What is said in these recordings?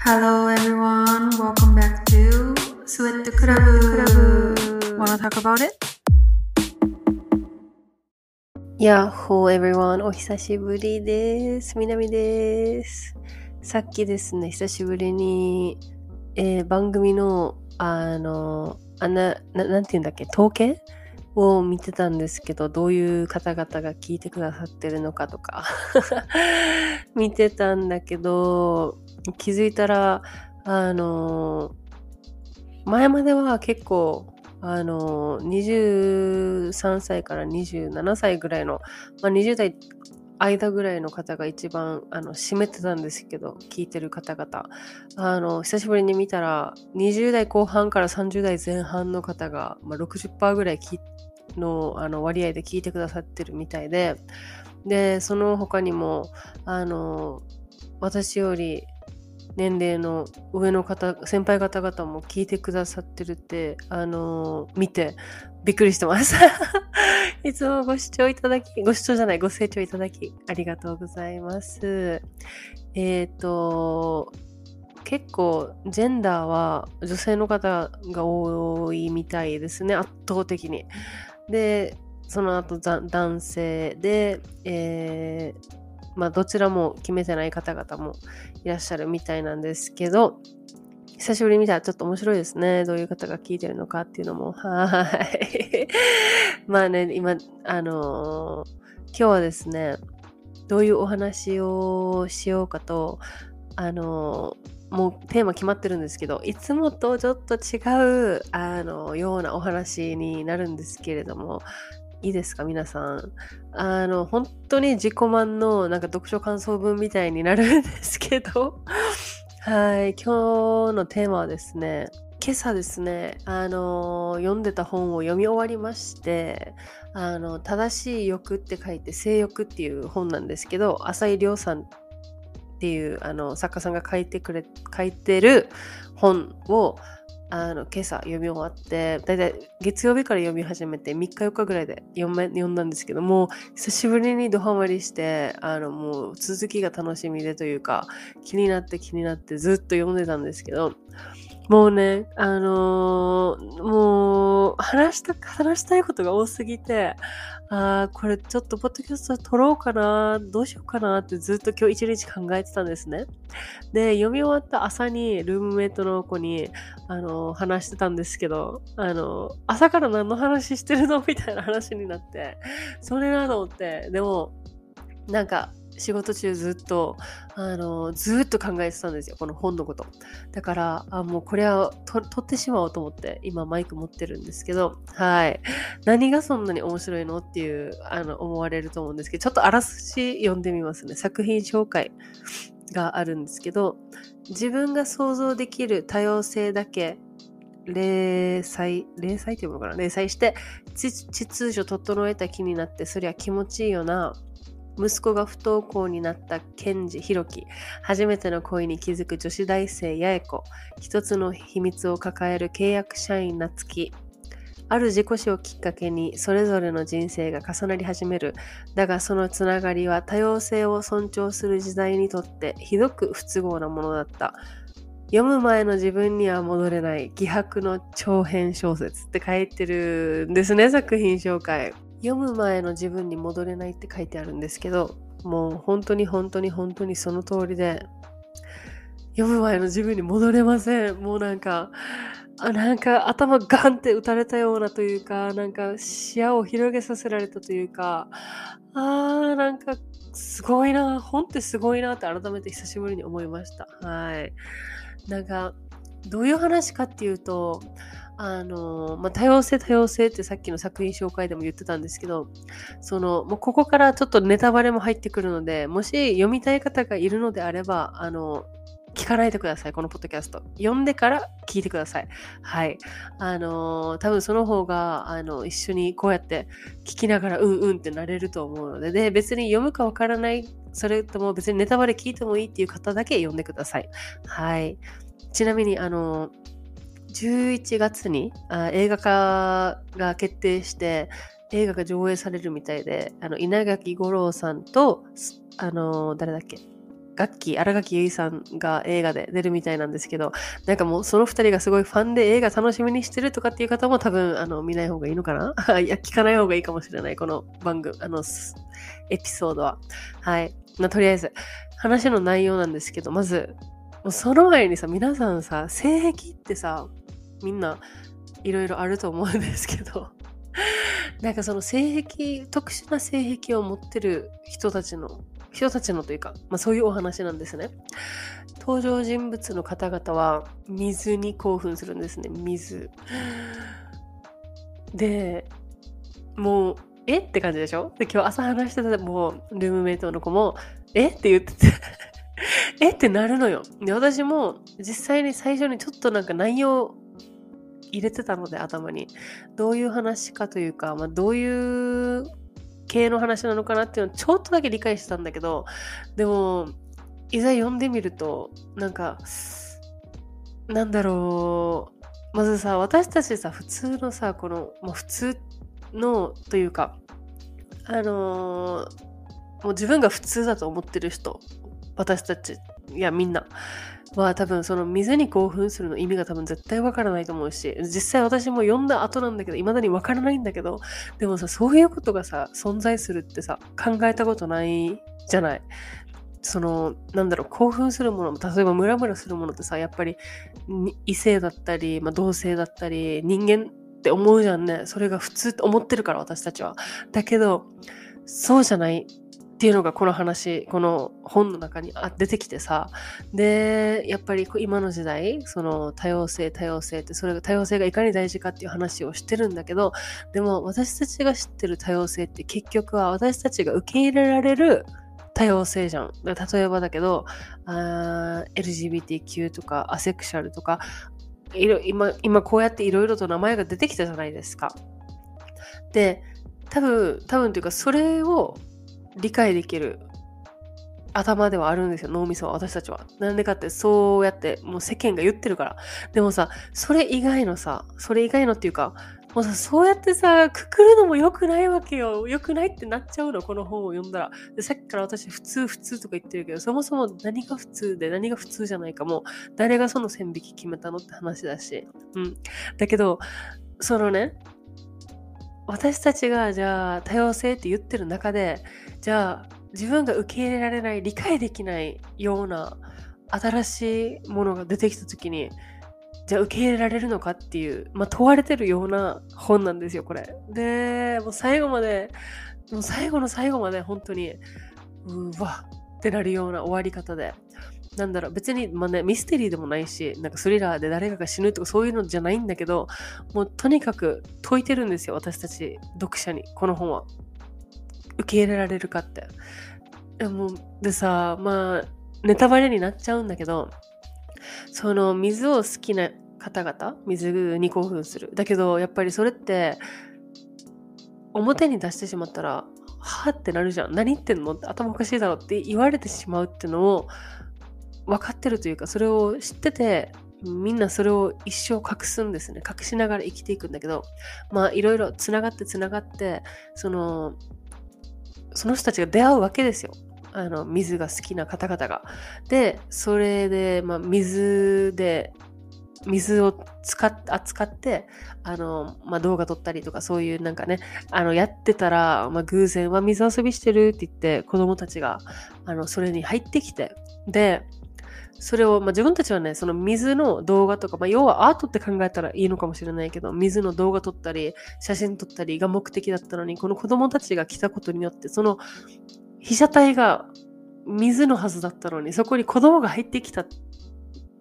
Hello everyone, welcome back to Sweat Club. Club. Wanna talk about it? やっほー everyone お久しぶりです。みなみです。さっきですね、久しぶりに、えー番組の、あの、あな、ななんて言うんだっけ、統計を見てたんですけど、どういう方々が聞いてくださってるのかとか、見てたんだけど、気づいたら、あの、前までは結構、あの、23歳から27歳ぐらいの、まあ、20代間ぐらいの方が一番あの占めてたんですけど、聞いてる方々。あの、久しぶりに見たら、20代後半から30代前半の方が、まあ、60%ぐらいきのあの割合で聞いてくださってるみたいで、で、その他にも、あの、私より年齢の上の方、先輩方々も聞いてくださってるって、あの見てびっくりしてます。いつもご視聴いただき、ご視聴じゃない、ご清聴いただき、ありがとうございます。えっ、と、結構、ジェンダーは女性の方が多いみたいですね、圧倒的に。で、その後、男性で、えーまあ、どちらも決めてない方々もいらっしゃるみたいなんですけど、久しぶりに見たらちょっと面白いですね。どういう方が聞いてるのかっていうのも。はい。まあね、今、あのー今日はですね、どういうお話をしようかと、あのーもうテーマ決まってるんですけど、いつもとちょっと違う、あのようなお話になるんですけれども、いいですか皆さん。あの、本当に自己満のなんか読書感想文みたいになるんですけど、はい、今日のテーマはですね、今朝ですね、あの読んでた本を読み終わりまして、あの、正しい欲って書いて、性欲っていう本なんですけど、浅井亮さんっていうあの作家さんが書いてくれ、書いてる本を、あの今朝読み終わってだいたい月曜日から読み始めて3日4日ぐらいで読め読んだんですけども久しぶりにドハマりしてあのもう続きが楽しみでというか気になって気になってずっと読んでたんですけどもうねあのーもう話した話したいことが多すぎてあーこれちょっとポッドキャスト撮ろうかなどうしようかなってずっと今日一日考えてたんですね。で読み終わった朝にルームメイトの子にあの話してたんですけどあの朝から何の話してるの？みたいな話になってそれなと思って。でもなんか仕事中ずっとあのずっと考えてたんですよこの本のこと。だからあもうこれはと取ってしまおうと思って今マイク持ってるんですけどはい。何がそんなに面白いのっていうあの思われると思うんですけどちょっとあらすじ読んでみますね。作品紹介があるんですけど自分が想像できる多様性だけ零細零細っていうのかな？零細して秩序整えた気になってそりゃ気持ちいいよな。息子が不登校になったケンジ・ヒロキ。初めての恋に気づく女子大生八重子。一つの秘密を抱える契約社員夏希ある自己死をきっかけにそれぞれの人生が重なり始める。だがそのつながりは多様性を尊重する時代にとってひどく不都合なものだった。読む前の自分には戻れない気迫の長編小説って書いてるんですね作品紹介。読む前の自分に戻れないって書いてあるんですけどもう本当に本当に本当にその通りで読む前の自分に戻れません。もうなんかあなんか頭ガンって打たれたようなというかなんか視野を広げさせられたというかあーなんかすごいな本ってすごいなって改めて久しぶりに思いました。はい。なんかどういう話かっていうとあのまあ、多様性多様性ってさっきの作品紹介でも言ってたんですけどそのもうここからちょっとネタバレも入ってくるのでもし読みたい方がいるのであればあの聞かないでくださいこのポッドキャスト。読んでから聞いてください。はい。あの多分その方があの一緒にこうやって聞きながらうんうんってなれると思うのでで別に読むかわからないそれとも別にネタバレ聞いてもいいっていう方だけ読んでください。はい。ちなみにあの11月にあ映画化が決定して映画が上映されるみたいであの稲垣吾郎さんとあの誰だっけ？楽器、荒垣結衣さんが映画で出るみたいなんですけど、なんかもうその二人がすごいファンで映画楽しみにしてるとかっていう方も多分、あの、見ない方がいいのかな？いや、聞かない方がいいかもしれない、この番組、あの、エピソードは。はい。まあ、とりあえず、話の内容なんですけど、まず、もうその前にさ、皆さんさ、性癖ってさ、みんないろいろあると思うんですけど、なんかその性癖、特殊な性癖を持ってる人たちの人たちのというか、まあ、そういうお話なんですね。登場人物の方々は水に興奮するんですね。水。で、もう、え？って感じでしょ？で、今日朝話してたもう、ルームメイトの子も、え？って言っててえってなるのよ。で、私も実際に最初にちょっとなんか内容入れてたので頭に。どういう話かというか、まあ、どういう系の話なのかなっていうのをちょっとだけ理解してたんだけど、でも、いざ読んでみると、なんか、なんだろう、まずさ、私たちさ、普通のさ、この、もう普通の、というか、あのー、もう自分が普通だと思ってる人、私たち、いや、みんな。は多分その水に興奮するの意味が多分絶対わからないと思うし、実際私も読んだ後なんだけど、未だにわからないんだけど、でもさ、そういうことがさ、存在するってさ、考えたことないじゃない？その、なんだろう、興奮するものも、例えばムラムラするものってさ、やっぱり異性だったり、まあ、同性だったり、人間って思うじゃんね。それが普通って思ってるから、私たちは。だけど、そうじゃないっていうのがこの話、この本の中に出てきてさ。で、やっぱり今の時代、その多様性、多様性って、それが多様性がいかに大事かっていう話をしてるんだけど、でも私たちが知ってる多様性って結局は私たちが受け入れられる多様性じゃん。例えばだけどあ、LGBTQ とかアセクシャルとか、いろ今今こうやっていろいろと名前が出てきたじゃないですか。で、多分、多分というか、それを理解できる頭ではあるんですよ、脳みそは、私たちは。なんでかって、そうやって、もう世間が言ってるから。でもさ、それ以外のさ、それ以外のっていうか、もうさ、そうやってさ、くくるのも良くないわけよ。良くないってなっちゃうの、この本を読んだら。でさっきから私、普通、普通とか言ってるけど、そもそも何が普通で何が普通じゃないかも、誰がその線引き決めたのって話だし。うん。だけど、そのね、私たちがじゃあ多様性って言ってる中でじゃあ自分が受け入れられない理解できないような新しいものが出てきた時にじゃあ受け入れられるのかっていう、まあ、問われてるような本なんですよこれ。でもう最後までもう最後の最後まで本当にうわってなるような終わり方でなんだろう、別に、まあね、ミステリーでもないし、なんかスリラーで誰かが死ぬとかそういうのじゃないんだけど、もうとにかく解いてるんですよ、私たち読者に、この本は。受け入れられるかって。でもでさ、まあ、ネタバレになっちゃうんだけど、その水を好きな方々、水に興奮する。だけど、やっぱりそれって、表に出してしまったら、はぁってなるじゃん。何言ってんの？って頭おかしいだろって言われてしまうってのを、分かってるというか、それを知ってて、みんなそれを一生隠すんですね。隠しながら生きていくんだけど、まあいろいろつながってつながって、その、その人たちが出会うわけですよ。あの、水が好きな方々が。で、それで、まあ水で、水を使っ扱って、あの、まあ、動画撮ったりとか、そういうなんかね、あの、やってたら、まあ、偶然は水遊びしてるって言って、子供たちが、あの、それに入ってきて、で、それを、まあ、自分たちはね、その水の動画とか、まあ、要はアートって考えたらいいのかもしれないけど、水の動画撮ったり、写真撮ったりが目的だったのに、この子供たちが来たことによって、その被写体が水のはずだったのに、そこに子供が入ってきた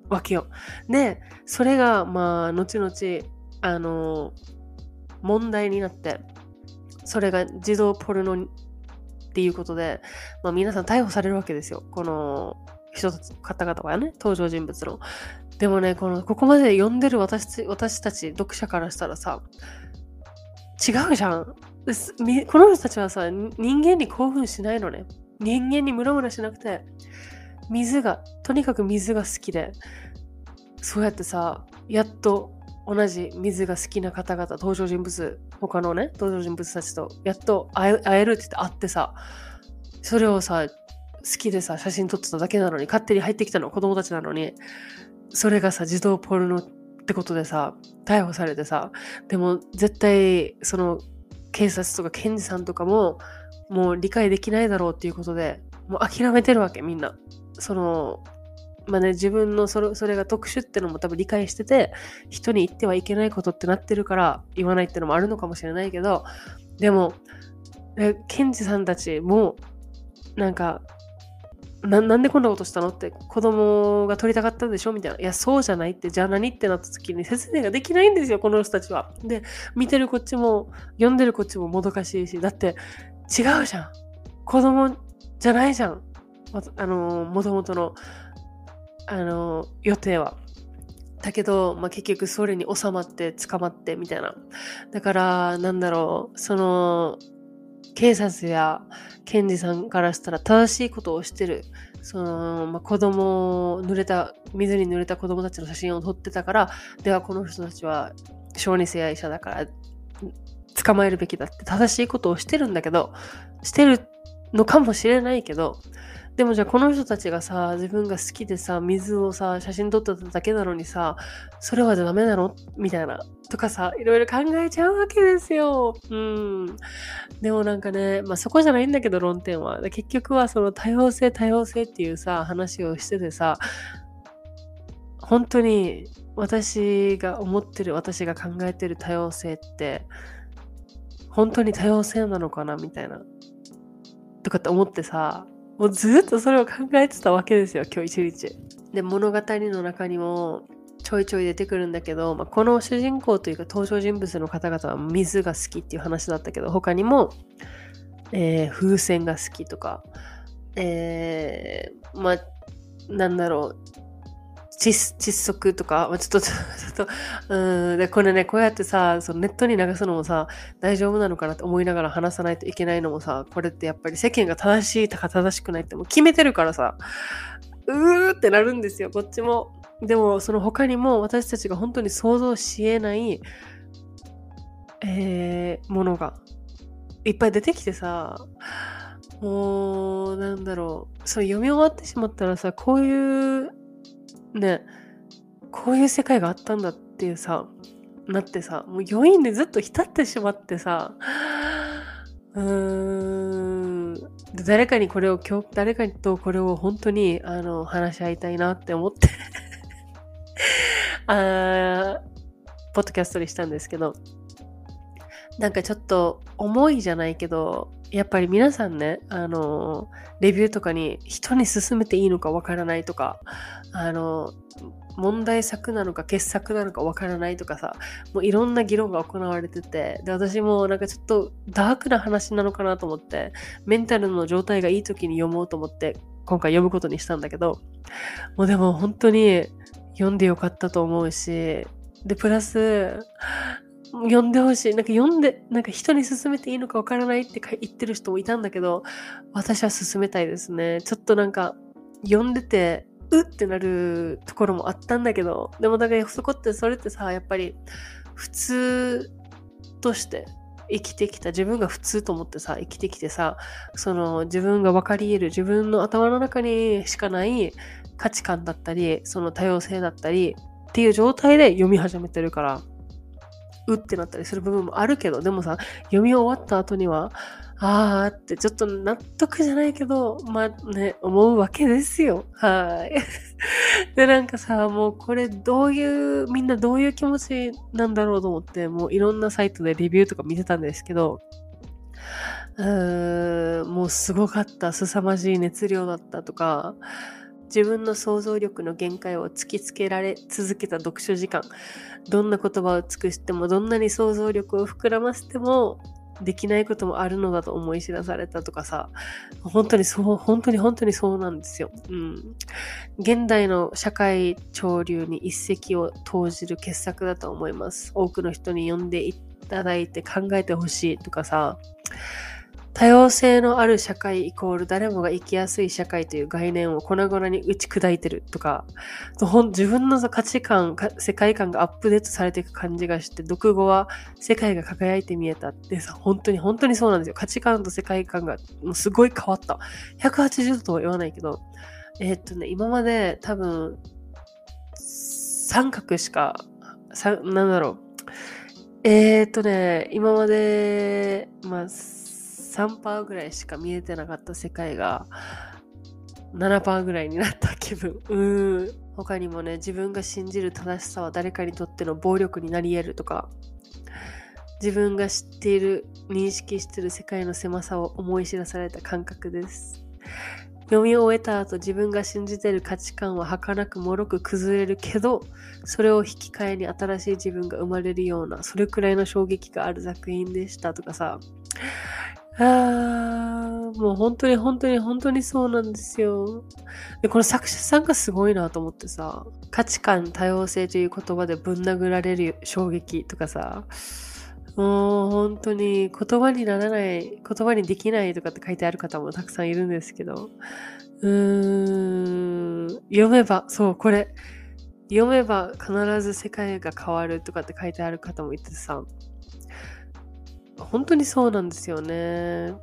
わけよ。で、それが、まあ、後々、あの、問題になって、それが児童ポルノっていうことで、まあ、皆さん逮捕されるわけですよ。この人たち、方々はね、登場人物の。でもね、この、ここまで読んでる私私たち、読者からしたらさ、違うじゃん。この人たちはさ、人間に興奮しないのね。人間にムラムラしなくて、水が、とにかく水が好きで、そうやってさ、やっと同じ水が好きな方々、登場人物、他のね、登場人物たちと、やっと会えるって言って会ってさ、それをさ、好きでさ、写真撮ってただけなのに、勝手に入ってきたの子供たちなのに、それがさ、児童ポルノってことでさ、逮捕されてさ、でも絶対、その、警察とか検事さんとかも、もう理解できないだろうっていうことで、もう諦めてるわけ、みんな。その、まあね、自分のそれそれが特殊ってのも多分理解してて、人に言ってはいけないことってなってるから言わないってのもあるのかもしれないけど、でも、検事さんたちも、なんか、ななんでこんなことしたのって子供が撮りたかったんでしょ？みたいな。いや、そうじゃないって、じゃあ何ってなった時に説明ができないんですよ、この人たちは。で、見てるこっちも、読んでるこっちももどかしいし、だって違うじゃん。子供じゃないじゃん。あの、もともとの、あの、予定は。だけど、まあ、結局それに収まって捕まってみたいな。だから、なんだろう、その、警察や検事さんからしたら正しいことをしてる。その、まあ、子供を、濡れた、水に濡れた子供たちの写真を撮ってたから、ではこの人たちは小児性愛者だから、捕まえるべきだって正しいことをしてるんだけど、してるのかもしれないけど、でもじゃあこの人たちがさ、自分が好きでさ、水をさ、写真撮っただけなのにさ、それはじゃダメなの？みたいな。とかさ、いろいろ考えちゃうわけですよ。うん。でもなんかね、まあそこじゃないんだけど論点は。結局はその多様性多様性っていうさ、話をしててさ、本当に私が思ってる、私が考えてる多様性って、本当に多様性なのかな？みたいな。とかって思ってさ、もうずっとそれを考えてたわけですよ、今日一日。で、物語の中にもちょいちょい出てくるんだけど、まあ、この主人公というか登場人物の方々は水が好きっていう話だったけど、他にも、えー、風船が好きとか、えー、まあ、なんだろう、窒息とか、ま、ちょっと、ちょっと、うん、で、これね、こうやってさ、そのネットに流すのもさ、大丈夫なのかなって思いながら話さないといけないのもさ、これってやっぱり世間が正しいとか正しくないってもう決めてるからさ、うーってなるんですよ、こっちも。でも、その他にも私たちが本当に想像し得ない、えー、ものがいっぱい出てきてさ、もう、なんだろう、それ読み終わってしまったらさ、こういうね、こういう世界があったんだっていうさ、なってさ、もう余韻でずっと浸ってしまってさ、うーん、誰かにこれを今日、誰かとこれを本当に、あの、話し合いたいなって思って あポッドキャストにしたんですけど、なんかちょっと重いじゃないけど、やっぱり皆さんね、あの、レビューとかに人に勧めていいのかわからないとか、あの、問題作なのか傑作なのかわからないとかさ、もういろんな議論が行われてて、で、私もなんかちょっとダークな話なのかなと思って、メンタルの状態がいい時に読もうと思って、今回読むことにしたんだけど、もうでも本当に読んでよかったと思うし、で、プラス、読んでほしい。なんか読んで、なんか人に勧めていいのかわからないって言ってる人もいたんだけど、私は勧めたいですね。ちょっとなんか、読んでて、うってなるところもあったんだけど、でもだからそこってそれってさ、やっぱり普通として生きてきた、自分が普通と思ってさ、生きてきてさ、その自分が分かり得る、自分の頭の中にしかない価値観だったり、その多様性だったりっていう状態で読み始めてるから、うってなったりする部分もあるけど、でもさ、読み終わった後には、あーってちょっと納得じゃないけど、まあね、思うわけですよ。はい。で、なんかさ、もうこれどういう、みんなどういう気持ちなんだろうと思って、もういろんなサイトでレビューとか見てたんですけど、うーん、もうすごかった、凄まじい熱量だったとか、自分の想像力の限界を突きつけられ続けた読書時間。どんな言葉を尽くしてもどんなに想像力を膨らませてもできないこともあるのだと思い知らされたとかさ。本当にそう本当に本当にそうなんですよ、うん、現代の社会潮流に一石を投じる傑作だと思います。多くの人に読んでいただいて考えてほしいとかさ。多様性のある社会イコール誰もが生きやすい社会という概念を粉々に打ち砕いてるとか、自分の価値観、世界観がアップデートされていく感じがして、読後は世界が輝いて見えたってさ、本当に本当にそうなんですよ。価値観と世界観がもうすごい変わった。180度とは言わないけど、えー、っとね、今まで多分、三角しか、なんだろう。えー、っとね、今まで、まあ、3%ぐらいしか見えてなかった世界が7%ぐらいになった気分。うーん。他にもね、自分が信じる正しさは誰かにとっての暴力になり得るとか、自分が知っている、認識してる世界の狭さを思い知らされた感覚です。読み終えた後自分が信じてる価値観は儚く脆く崩れるけどそれを引き換えに新しい自分が生まれるようなそれくらいの衝撃がある作品でしたとかさあー、もう本当に本当に本当にそうなんですよ。で、この作者さんがすごいなと思ってさ、価値観多様性という言葉でぶん殴られる衝撃とかさ、もう本当に言葉にならない、言葉にできないとかって書いてある方もたくさんいるんですけど、うーん、読めば、そう、これ、読めば必ず世界が変わるとかって書いてある方もいてさ、本当にそうなんですよね。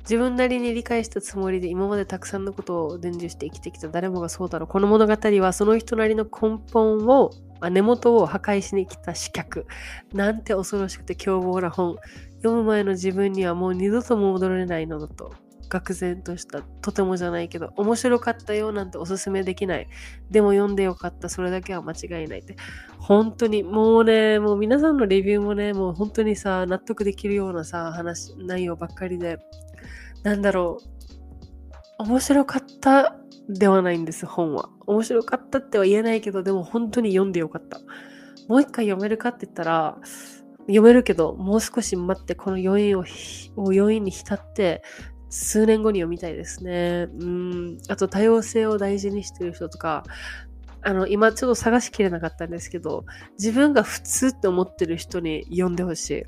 自分なりに理解したつもりで今までたくさんのことを伝授して生きてきた誰もがそうだろう。この物語はその人なりの根本を、根元を破壊しに来た刺客。なんて恐ろしくて凶暴な本。読む前の自分にはもう二度とも戻れないのだと。愕然とした、とてもじゃないけど、面白かったよなんておすすめできない。でも読んでよかった、それだけは間違いないって。本当に、もうね、もう皆さんのレビューもね、もう本当にさ、納得できるようなさ、話、内容ばっかりで、なんだろう、面白かったではないんです、本は。面白かったっては言えないけど、でも本当に読んでよかった。もう一回読めるかって言ったら、読めるけど、もう少し待って、この余韻を、余韻に浸って、数年後に読みたいですね。うん。あと多様性を大事にしてる人とか、あの、今ちょっと探しきれなかったんですけど、自分が普通って思ってる人に読んでほしい。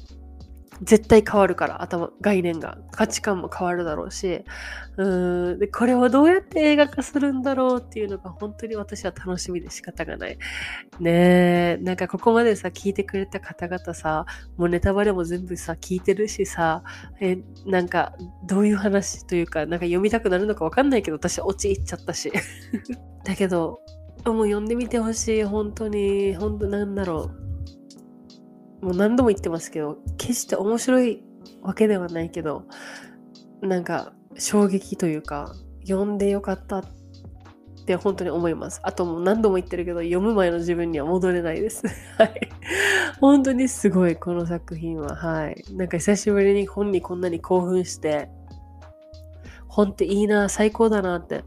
絶対変わるから、頭、概念が。価値観も変わるだろうし、うーん、で、これをどうやって映画化するんだろうっていうのが本当に私は楽しみで仕方がない。ねえ、なんかここまでさ、聞いてくれた方々さ、もうネタバレも全部さ、聞いてるしさ、え、なんか、どういう話というか、なんか読みたくなるのかわかんないけど、私、落ち入っちゃったし。だけど、もう読んでみてほしい、本当に、本当なんだろう。もう何度も言ってますけど、決して面白いわけではないけど、なんか衝撃というか、読んでよかったって本当に思います。あともう何度も言ってるけど、読む前の自分には戻れないです。はい。本当にすごい、この作品は。はい。なんか久しぶりに本にこんなに興奮して、本っていいな、最高だなって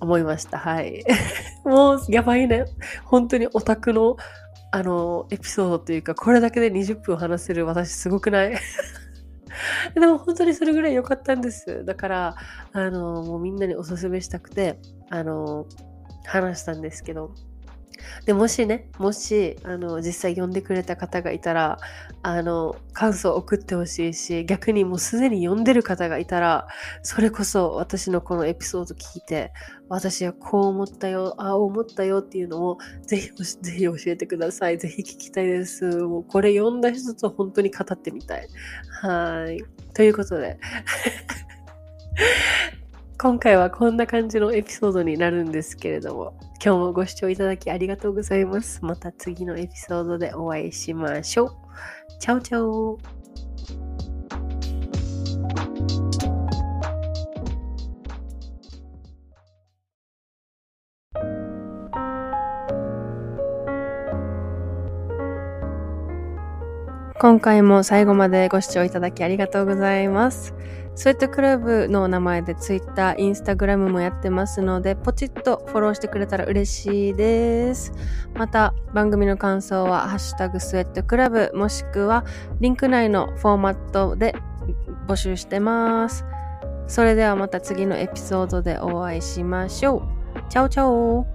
思いました。はい。もうやばいね。本当にオタクのあの、エピソードというか、これだけで20分話せる私すごくない？でも本当にそれぐらい良かったんです。だから、あの、もうみんなにおすすめしたくて、あの、話したんですけど、で、もしね、もし、あの、実際読んでくれた方がいたら、あの、感想を送ってほしいし、逆にもうすでに読んでる方がいたら、それこそ私のこのエピソード聞いて、私はこう思ったよ、ああ思ったよっていうのを、ぜひ、ぜひ教えてください。ぜひ聞きたいです。もうこれ読んだ人と本当に語ってみたい。はい。ということで。今回はこんな感じのエピソードになるんですけれども、今日もご視聴いただきありがとうございます。また次のエピソードでお会いしましょう。チャオチャオ今回も最後までご視聴いただきありがとうございます。スウェットクラブの名前で Twitter、Instagram もやってますので、ポチッとフォローしてくれたら嬉しいです。また、番組の感想は、ハッシュタグスウェットクラブ、もしくは、リンク内のフォーマットで募集してます。それではまた次のエピソードでお会いしましょう。チャオチャオ